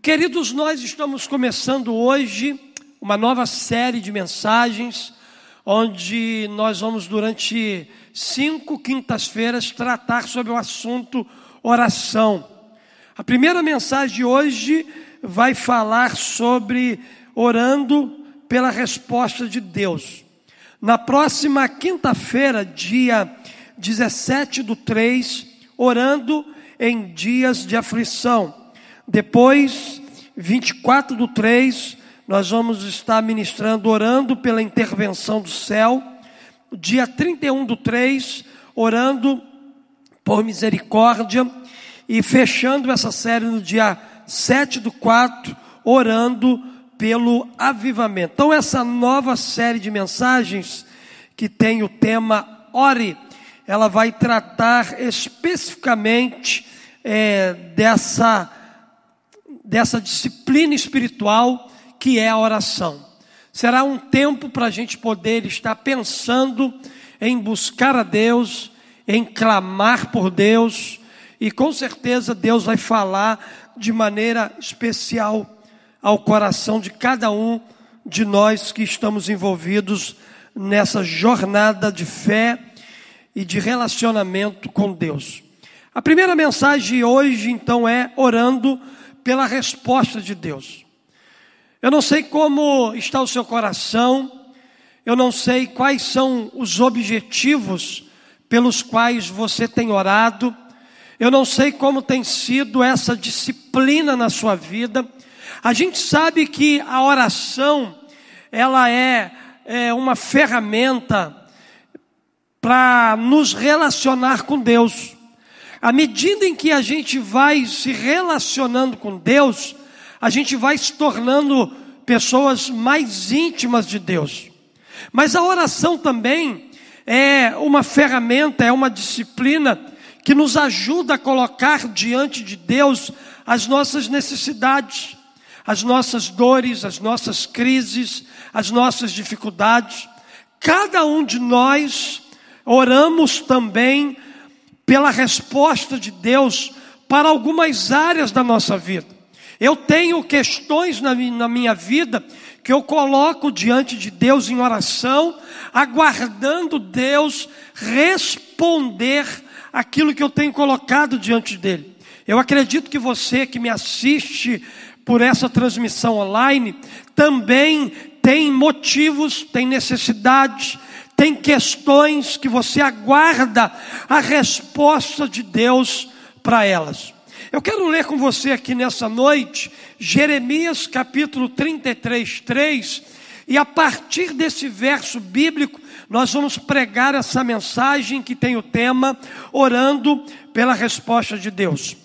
Queridos, nós estamos começando hoje uma nova série de mensagens, onde nós vamos, durante cinco quintas-feiras, tratar sobre o assunto oração. A primeira mensagem de hoje vai falar sobre orando pela resposta de Deus. Na próxima quinta-feira, dia 17 do 3, orando em dias de aflição. Depois, 24 do 3, nós vamos estar ministrando, orando pela intervenção do céu. Dia 31 do 3, orando por misericórdia. E fechando essa série no dia 7 do 4, orando pelo avivamento. Então, essa nova série de mensagens que tem o tema Ore, ela vai tratar especificamente é, dessa dessa disciplina espiritual que é a oração. Será um tempo para a gente poder estar pensando em buscar a Deus, em clamar por Deus, e com certeza Deus vai falar de maneira especial ao coração de cada um de nós que estamos envolvidos nessa jornada de fé e de relacionamento com Deus. A primeira mensagem hoje, então, é orando pela resposta de Deus. Eu não sei como está o seu coração, eu não sei quais são os objetivos pelos quais você tem orado, eu não sei como tem sido essa disciplina na sua vida. A gente sabe que a oração, ela é, é uma ferramenta para nos relacionar com Deus. À medida em que a gente vai se relacionando com Deus, a gente vai se tornando pessoas mais íntimas de Deus. Mas a oração também é uma ferramenta, é uma disciplina que nos ajuda a colocar diante de Deus as nossas necessidades, as nossas dores, as nossas crises, as nossas dificuldades. Cada um de nós oramos também pela resposta de Deus para algumas áreas da nossa vida. Eu tenho questões na minha vida que eu coloco diante de Deus em oração, aguardando Deus responder aquilo que eu tenho colocado diante dele. Eu acredito que você que me assiste por essa transmissão online também tem motivos, tem necessidades, tem questões que você aguarda a resposta de Deus para elas. Eu quero ler com você aqui nessa noite Jeremias capítulo 33, 3, e a partir desse verso bíblico nós vamos pregar essa mensagem que tem o tema Orando pela resposta de Deus.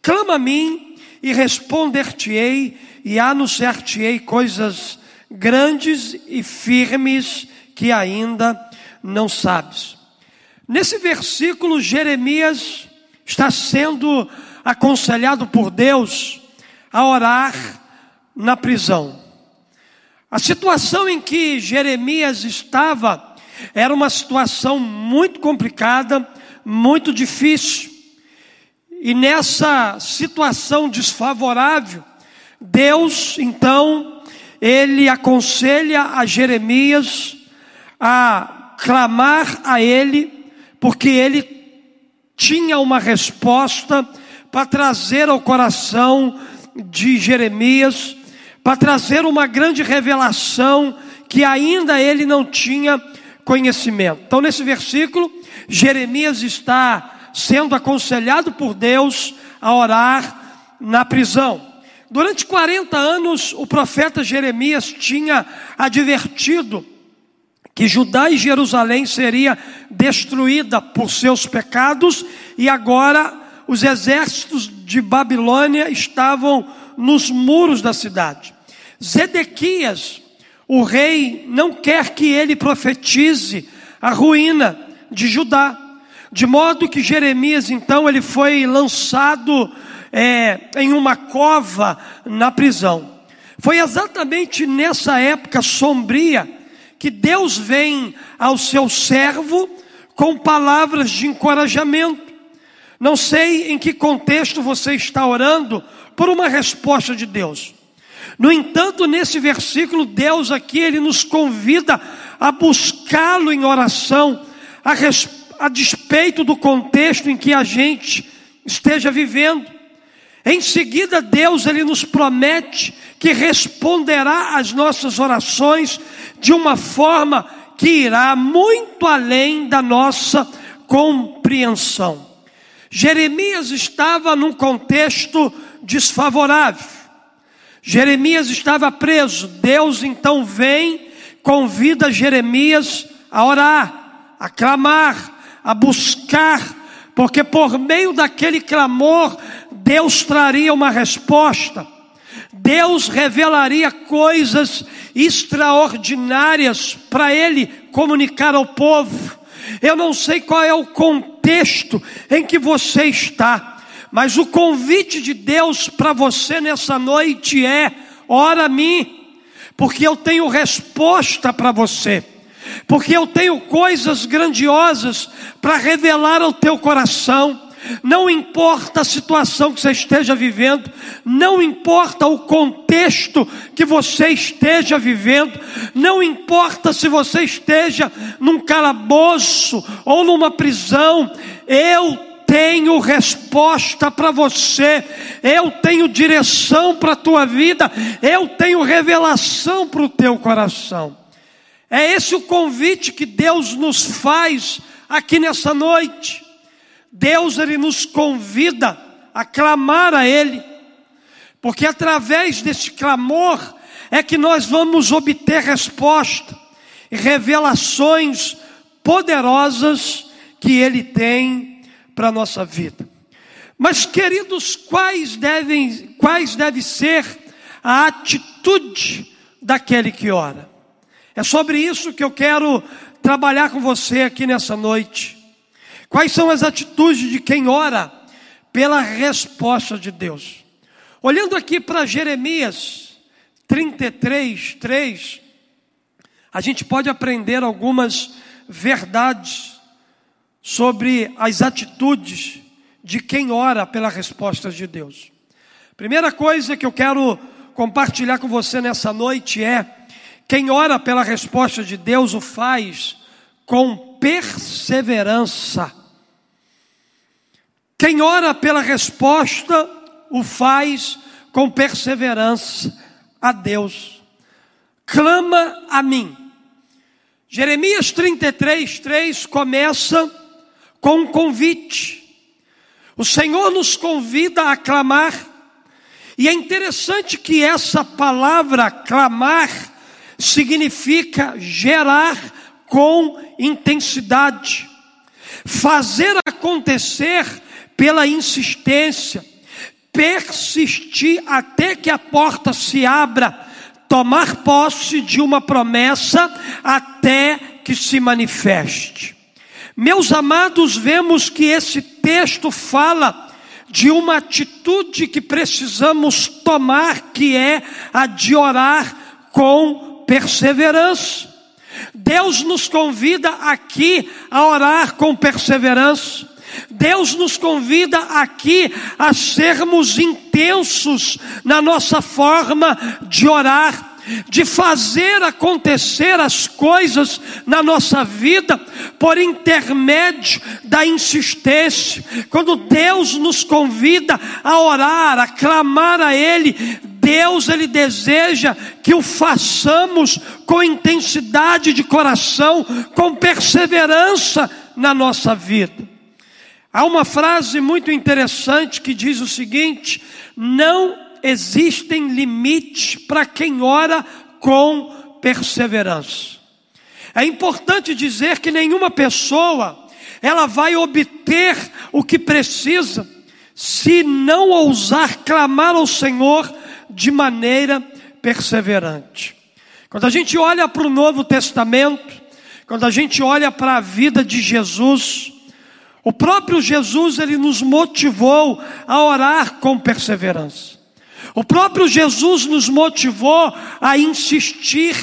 Clama a mim e responder-te-ei e anunciar-te-ei coisas grandes e firmes que ainda não sabes. Nesse versículo, Jeremias está sendo aconselhado por Deus a orar na prisão. A situação em que Jeremias estava era uma situação muito complicada, muito difícil. E nessa situação desfavorável, Deus, então, ele aconselha a Jeremias a clamar a Ele, porque Ele tinha uma resposta para trazer ao coração de Jeremias, para trazer uma grande revelação que ainda ele não tinha conhecimento. Então, nesse versículo, Jeremias está sendo aconselhado por Deus a orar na prisão. Durante 40 anos, o profeta Jeremias tinha advertido que Judá e Jerusalém seria destruída por seus pecados e agora os exércitos de Babilônia estavam nos muros da cidade. Zedequias, o rei, não quer que ele profetize a ruína de Judá, de modo que Jeremias então ele foi lançado é, em uma cova na prisão. Foi exatamente nessa época sombria que Deus vem ao seu servo com palavras de encorajamento. Não sei em que contexto você está orando por uma resposta de Deus. No entanto, nesse versículo, Deus aqui, ele nos convida a buscá-lo em oração, a, a despeito do contexto em que a gente esteja vivendo. Em seguida, Deus ele nos promete que responderá às nossas orações de uma forma que irá muito além da nossa compreensão. Jeremias estava num contexto desfavorável. Jeremias estava preso. Deus então vem, convida Jeremias a orar, a clamar, a buscar, porque por meio daquele clamor, Deus traria uma resposta. Deus revelaria coisas extraordinárias para ele comunicar ao povo. Eu não sei qual é o contexto em que você está, mas o convite de Deus para você nessa noite é: ora a mim, porque eu tenho resposta para você, porque eu tenho coisas grandiosas para revelar ao teu coração. Não importa a situação que você esteja vivendo, não importa o contexto que você esteja vivendo, não importa se você esteja num calabouço ou numa prisão, eu tenho resposta para você, eu tenho direção para a tua vida, eu tenho revelação para o teu coração. É esse o convite que Deus nos faz aqui nessa noite. Deus ele nos convida a clamar a Ele, porque através desse clamor é que nós vamos obter resposta e revelações poderosas que Ele tem para a nossa vida. Mas, queridos, quais devem, quais deve ser a atitude daquele que ora? É sobre isso que eu quero trabalhar com você aqui nessa noite. Quais são as atitudes de quem ora pela resposta de Deus? Olhando aqui para Jeremias 33, 3, a gente pode aprender algumas verdades sobre as atitudes de quem ora pela resposta de Deus. Primeira coisa que eu quero compartilhar com você nessa noite é: quem ora pela resposta de Deus o faz com perseverança. Quem ora pela resposta, o faz com perseverança a Deus. Clama a mim. Jeremias 33, 3 começa com um convite. O Senhor nos convida a clamar, e é interessante que essa palavra clamar significa gerar com intensidade, fazer acontecer pela insistência, persistir até que a porta se abra, tomar posse de uma promessa até que se manifeste. Meus amados, vemos que esse texto fala de uma atitude que precisamos tomar, que é a de orar com perseverança. Deus nos convida aqui a orar com perseverança. Deus nos convida aqui a sermos intensos na nossa forma de orar de fazer acontecer as coisas na nossa vida por intermédio da insistência. Quando Deus nos convida a orar, a clamar a Ele, Deus ele deseja que o façamos com intensidade de coração, com perseverança na nossa vida. Há uma frase muito interessante que diz o seguinte: não existem limites para quem ora com perseverança. É importante dizer que nenhuma pessoa ela vai obter o que precisa se não ousar clamar ao Senhor de maneira perseverante. Quando a gente olha para o Novo Testamento, quando a gente olha para a vida de Jesus, o próprio Jesus ele nos motivou a orar com perseverança. O próprio Jesus nos motivou a insistir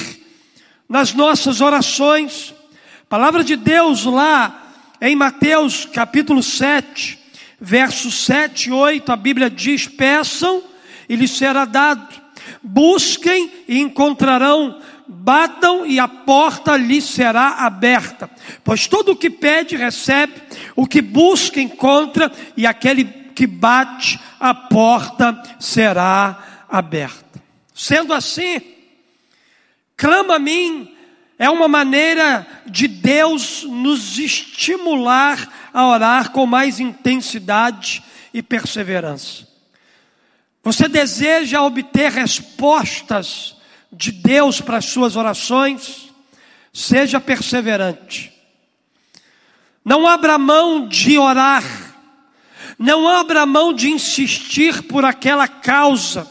nas nossas orações. A palavra de Deus lá em Mateus capítulo 7, Versos 7 e 8, a Bíblia diz: Peçam e lhes será dado, busquem e encontrarão, batam e a porta lhes será aberta. Pois todo o que pede, recebe, o que busca, encontra, e aquele que bate, a porta será aberta. Sendo assim, clama a mim, é uma maneira de Deus nos estimular a orar com mais intensidade e perseverança. Você deseja obter respostas de Deus para as suas orações? Seja perseverante. Não abra mão de orar. Não abra mão de insistir por aquela causa.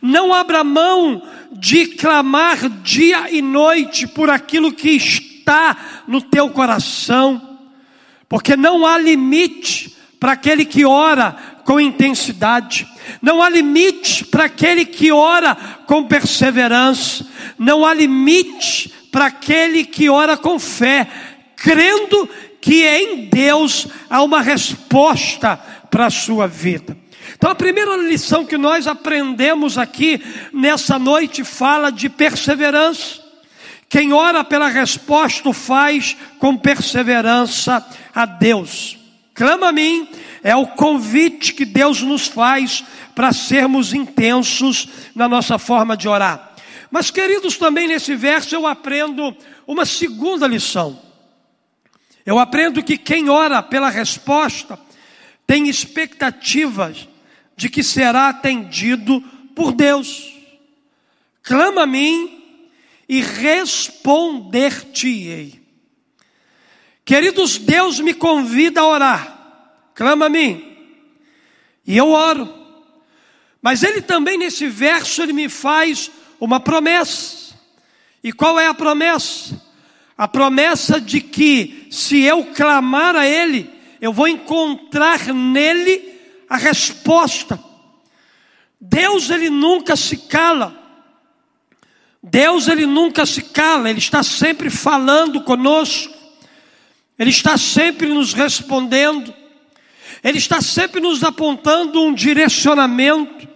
Não abra mão de clamar dia e noite por aquilo que está no teu coração, porque não há limite para aquele que ora com intensidade, não há limite para aquele que ora com perseverança, não há limite para aquele que ora com fé, crendo que em Deus há uma resposta para a sua vida. Então a primeira lição que nós aprendemos aqui nessa noite fala de perseverança. Quem ora pela resposta o faz com perseverança a Deus. Clama a mim, é o convite que Deus nos faz para sermos intensos na nossa forma de orar. Mas, queridos, também nesse verso eu aprendo uma segunda lição. Eu aprendo que quem ora pela resposta tem expectativas de que será atendido por Deus. Clama a mim e responder-te-ei. Queridos, Deus me convida a orar. Clama a mim. E eu oro. Mas ele também nesse verso ele me faz uma promessa. E qual é a promessa? A promessa de que se eu clamar a ele, eu vou encontrar nele a resposta. Deus ele nunca se cala. Deus ele nunca se cala, ele está sempre falando conosco. Ele está sempre nos respondendo. Ele está sempre nos apontando um direcionamento,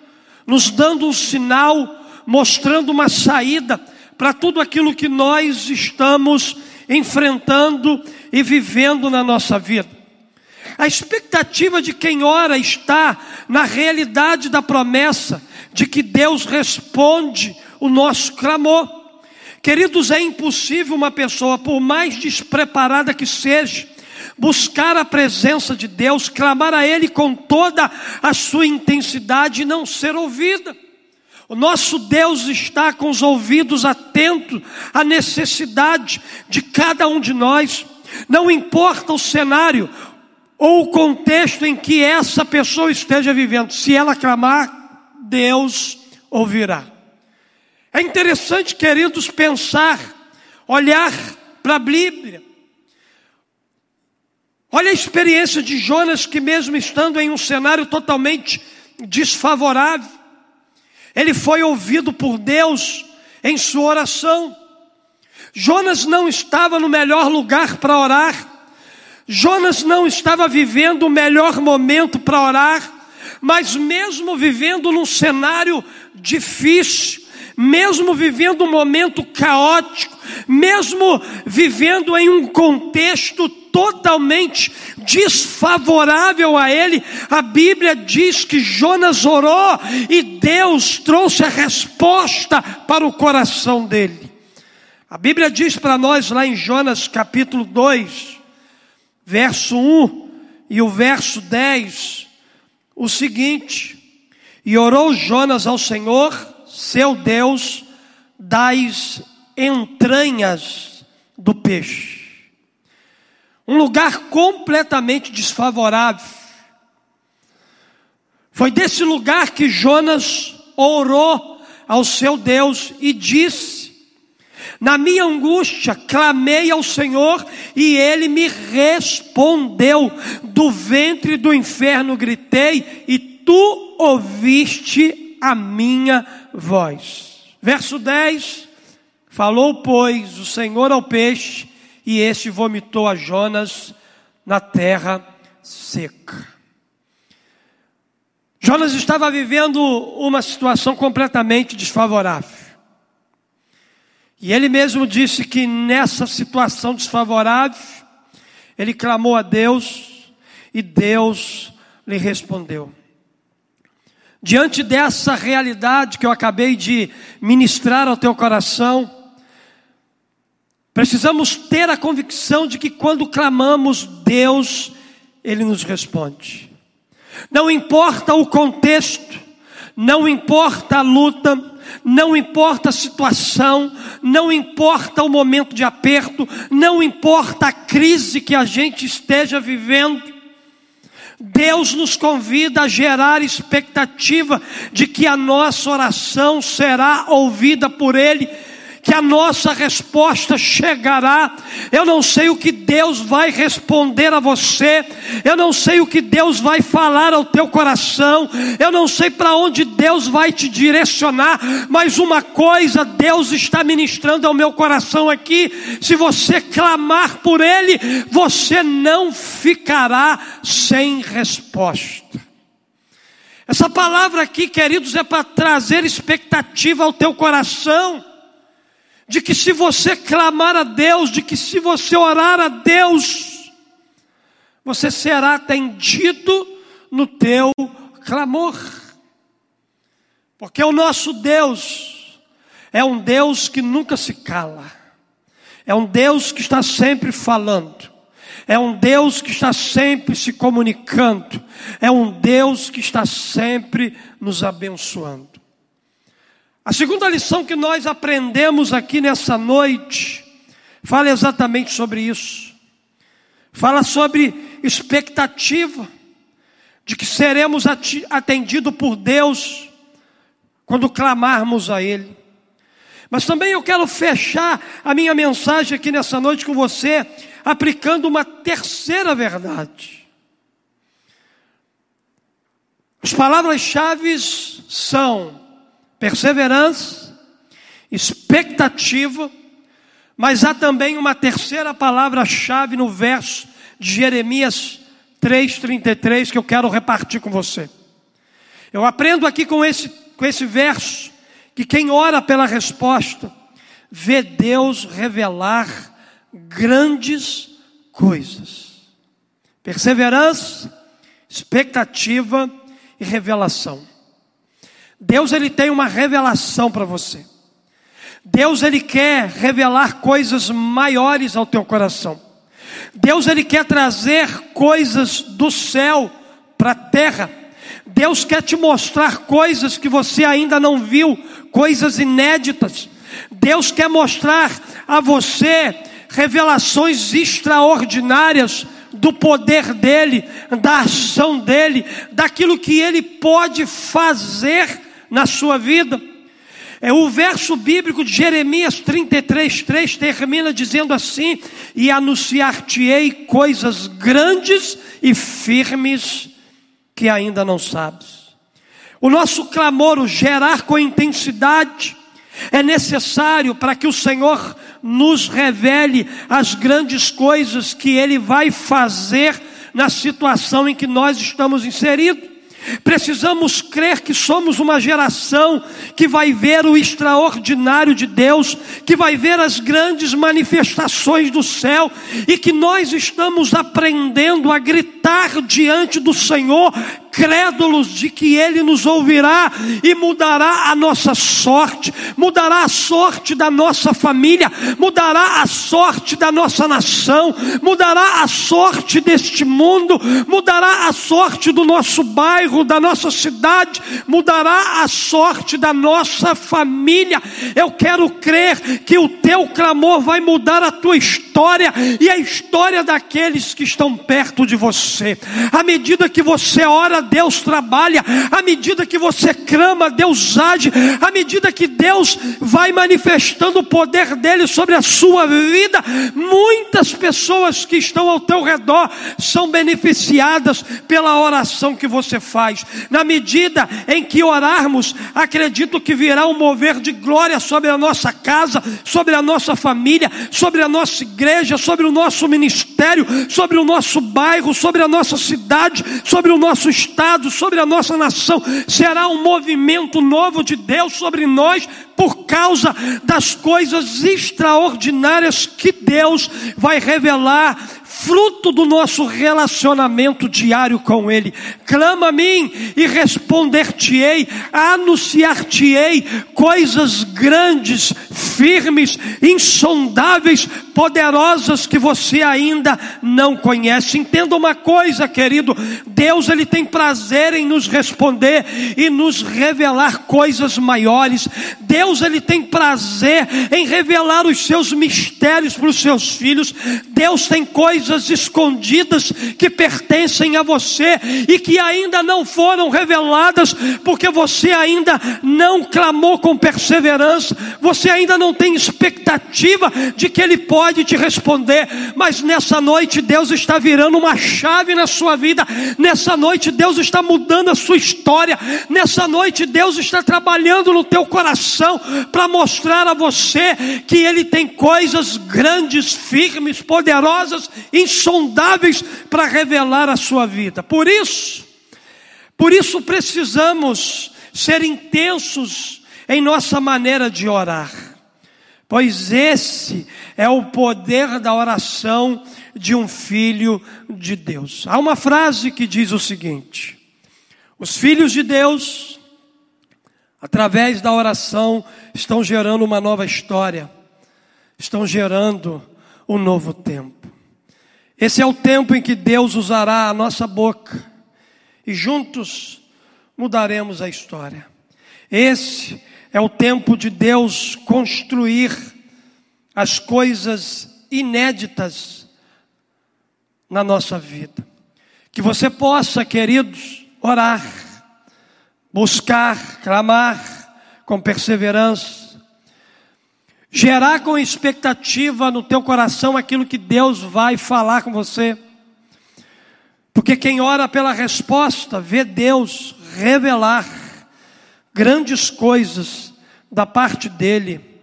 nos dando um sinal, mostrando uma saída para tudo aquilo que nós estamos enfrentando e vivendo na nossa vida. A expectativa de quem ora está na realidade da promessa de que Deus responde o nosso clamor. Queridos, é impossível uma pessoa, por mais despreparada que seja, buscar a presença de Deus, clamar a Ele com toda a sua intensidade e não ser ouvida. O nosso Deus está com os ouvidos atentos à necessidade de cada um de nós. Não importa o cenário, ou o contexto em que essa pessoa esteja vivendo. Se ela clamar, Deus ouvirá. É interessante, queridos, pensar, olhar para a Bíblia. Olha a experiência de Jonas, que, mesmo estando em um cenário totalmente desfavorável, ele foi ouvido por Deus em sua oração. Jonas não estava no melhor lugar para orar, Jonas não estava vivendo o melhor momento para orar, mas mesmo vivendo num cenário difícil, mesmo vivendo um momento caótico, mesmo vivendo em um contexto totalmente desfavorável a ele, a Bíblia diz que Jonas orou e Deus trouxe a resposta para o coração dele. A Bíblia diz para nós lá em Jonas capítulo 2, verso 1 e o verso 10, o seguinte: E orou Jonas ao Senhor, seu Deus, das entranhas do peixe. Um lugar completamente desfavorável. Foi desse lugar que Jonas orou ao seu Deus e disse: na minha angústia, clamei ao Senhor e ele me respondeu. Do ventre do inferno gritei e tu ouviste a minha voz. Verso 10: Falou, pois, o Senhor ao peixe, e este vomitou a Jonas na terra seca. Jonas estava vivendo uma situação completamente desfavorável. E ele mesmo disse que nessa situação desfavorável, ele clamou a Deus e Deus lhe respondeu. Diante dessa realidade que eu acabei de ministrar ao teu coração, precisamos ter a convicção de que quando clamamos, Deus, Ele nos responde. Não importa o contexto, não importa a luta, não importa a situação, não importa o momento de aperto, não importa a crise que a gente esteja vivendo, Deus nos convida a gerar expectativa de que a nossa oração será ouvida por Ele que a nossa resposta chegará. Eu não sei o que Deus vai responder a você, eu não sei o que Deus vai falar ao teu coração, eu não sei para onde Deus vai te direcionar, mas uma coisa Deus está ministrando ao meu coração aqui: se você clamar por Ele, você não ficará sem resposta. Essa palavra aqui, queridos, é para trazer expectativa ao teu coração de que se você clamar a Deus, de que se você orar a Deus, você será atendido no teu clamor. Porque o nosso Deus é um Deus que nunca se cala. É um Deus que está sempre falando. É um Deus que está sempre se comunicando. É um Deus que está sempre nos abençoando. A segunda lição que nós aprendemos aqui nessa noite fala exatamente sobre isso. Fala sobre expectativa de que seremos atendidos por Deus quando clamarmos a Ele. Mas também eu quero fechar a minha mensagem aqui nessa noite com você, aplicando uma terceira verdade. As palavras-chave são perseverança, expectativa, mas há também uma terceira palavra-chave no verso de Jeremias 3,33 que eu quero repartir com você. Eu aprendo aqui com esse, com esse verso que quem ora pela resposta vê Deus revelar grandes coisas. Perseverança, expectativa e revelação. Deus ele tem uma revelação para você. Deus ele quer revelar coisas maiores ao teu coração. Deus ele quer trazer coisas do céu para a terra. Deus quer te mostrar coisas que você ainda não viu, coisas inéditas. Deus quer mostrar a você revelações extraordinárias do poder dele, da ação dele, daquilo que ele pode fazer na sua vida. É o verso bíblico de Jeremias 33, 3 termina dizendo assim: E anunciar-te-ei coisas grandes e firmes que ainda não sabes. O nosso clamor, o gerar com intensidade, é necessário para que o Senhor nos revele as grandes coisas que Ele vai fazer na situação em que nós estamos inseridos. Precisamos crer que somos uma geração que vai ver o extraordinário de Deus, que vai ver as grandes manifestações do céu e que nós estamos aprendendo a gritar diante do Senhor crédulos de que Ele nos ouvirá e mudará a nossa sorte, mudará a sorte da nossa família, mudará a sorte da nossa nação, mudará a sorte deste mundo, mudará a sorte do nosso bairro, da nossa cidade, mudará a sorte da nossa família. Eu quero crer que o teu clamor vai mudar a tua história e a história daqueles que estão perto de você. À medida que você ora, Deus trabalha, à medida que você clama, Deus age, à medida que Deus vai manifestando o poder dele sobre a sua vida, muitas pessoas que estão ao teu redor são beneficiadas pela oração que você faz. Na medida em que orarmos, acredito que virá um mover de glória sobre a nossa casa, sobre a nossa família, sobre a nossa igreja, sobre o nosso ministério, sobre o nosso bairro, sobre a nossa cidade, sobre o nosso estado sobre a nossa nação. Será um movimento novo de Deus sobre nós por causa das coisas extraordinárias que Deus vai revelar fruto do nosso relacionamento diário com Ele. Clama a mim e responder-te-ei, anunciar-te-ei coisas grandes, firmes, insondáveis, poderosas que você ainda não conhece. Entenda uma coisa, querido: Deus ele tem prazer em nos responder e nos revelar coisas maiores. Deus ele tem prazer em revelar os seus mistérios para os seus filhos. Deus tem coisas escondidas que pertencem a você e que ainda não foram reveladas porque você ainda não clamou com perseverança. Você ainda não tem expectativa de que ele pode te responder, mas nessa noite Deus está virando uma chave na sua vida, nessa noite Deus está mudando a sua história, nessa noite Deus está trabalhando no teu coração para mostrar a você que Ele tem coisas grandes, firmes, poderosas, insondáveis para revelar a sua vida. Por isso, por isso precisamos ser intensos em nossa maneira de orar pois esse é o poder da oração de um filho de Deus. Há uma frase que diz o seguinte: os filhos de Deus, através da oração, estão gerando uma nova história, estão gerando um novo tempo. Esse é o tempo em que Deus usará a nossa boca e juntos mudaremos a história. Esse é o tempo de Deus construir as coisas inéditas na nossa vida. Que você possa, queridos, orar, buscar, clamar com perseverança, gerar com expectativa no teu coração aquilo que Deus vai falar com você. Porque quem ora pela resposta vê Deus revelar grandes coisas da parte dele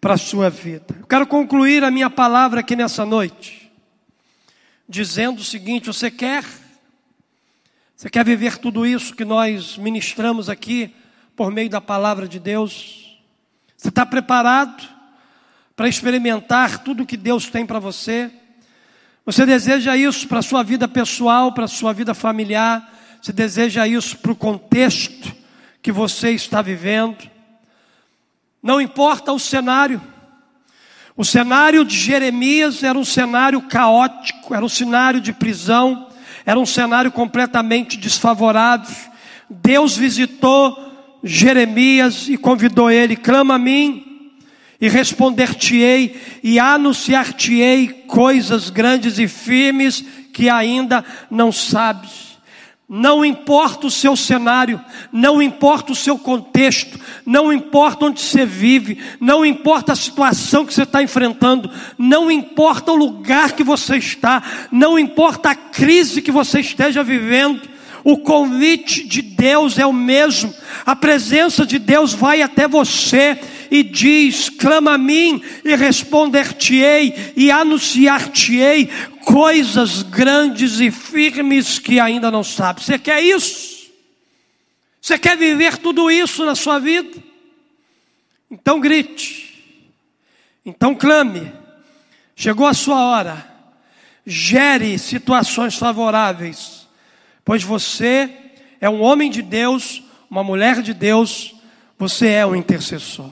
para a sua vida. Eu quero concluir a minha palavra aqui nessa noite, dizendo o seguinte: você quer? Você quer viver tudo isso que nós ministramos aqui por meio da palavra de Deus? Você está preparado para experimentar tudo que Deus tem para você? Você deseja isso para a sua vida pessoal, para a sua vida familiar? Você deseja isso para o contexto que você está vivendo. Não importa o cenário. O cenário de Jeremias era um cenário caótico, era um cenário de prisão, era um cenário completamente desfavorável. Deus visitou Jeremias e convidou ele: clama a mim e responder-te-ei e anunciar-te-ei coisas grandes e firmes que ainda não sabes. Não importa o seu cenário, não importa o seu contexto, não importa onde você vive, não importa a situação que você está enfrentando, não importa o lugar que você está, não importa a crise que você esteja vivendo, o convite de Deus é o mesmo, a presença de Deus vai até você e diz: clama a mim e responder-te-ei e anunciar-te-ei coisas grandes e firmes que ainda não sabe. Você quer isso? Você quer viver tudo isso na sua vida? Então grite, então clame, chegou a sua hora, gere situações favoráveis, pois você é um homem de Deus, uma mulher de Deus, você é um intercessor.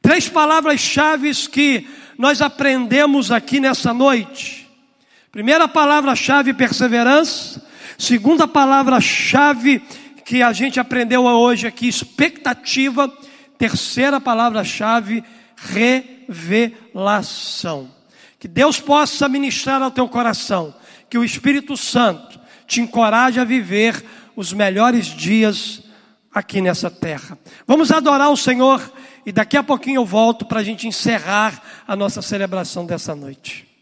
Três palavras-chave que nós aprendemos aqui nessa noite. Primeira palavra-chave, perseverança. Segunda palavra-chave que a gente aprendeu hoje aqui, expectativa. Terceira palavra-chave, revelação. Que Deus possa ministrar ao teu coração, que o Espírito Santo te encoraje a viver os melhores dias aqui nessa terra. Vamos adorar o Senhor e daqui a pouquinho eu volto para a gente encerrar a nossa celebração dessa noite.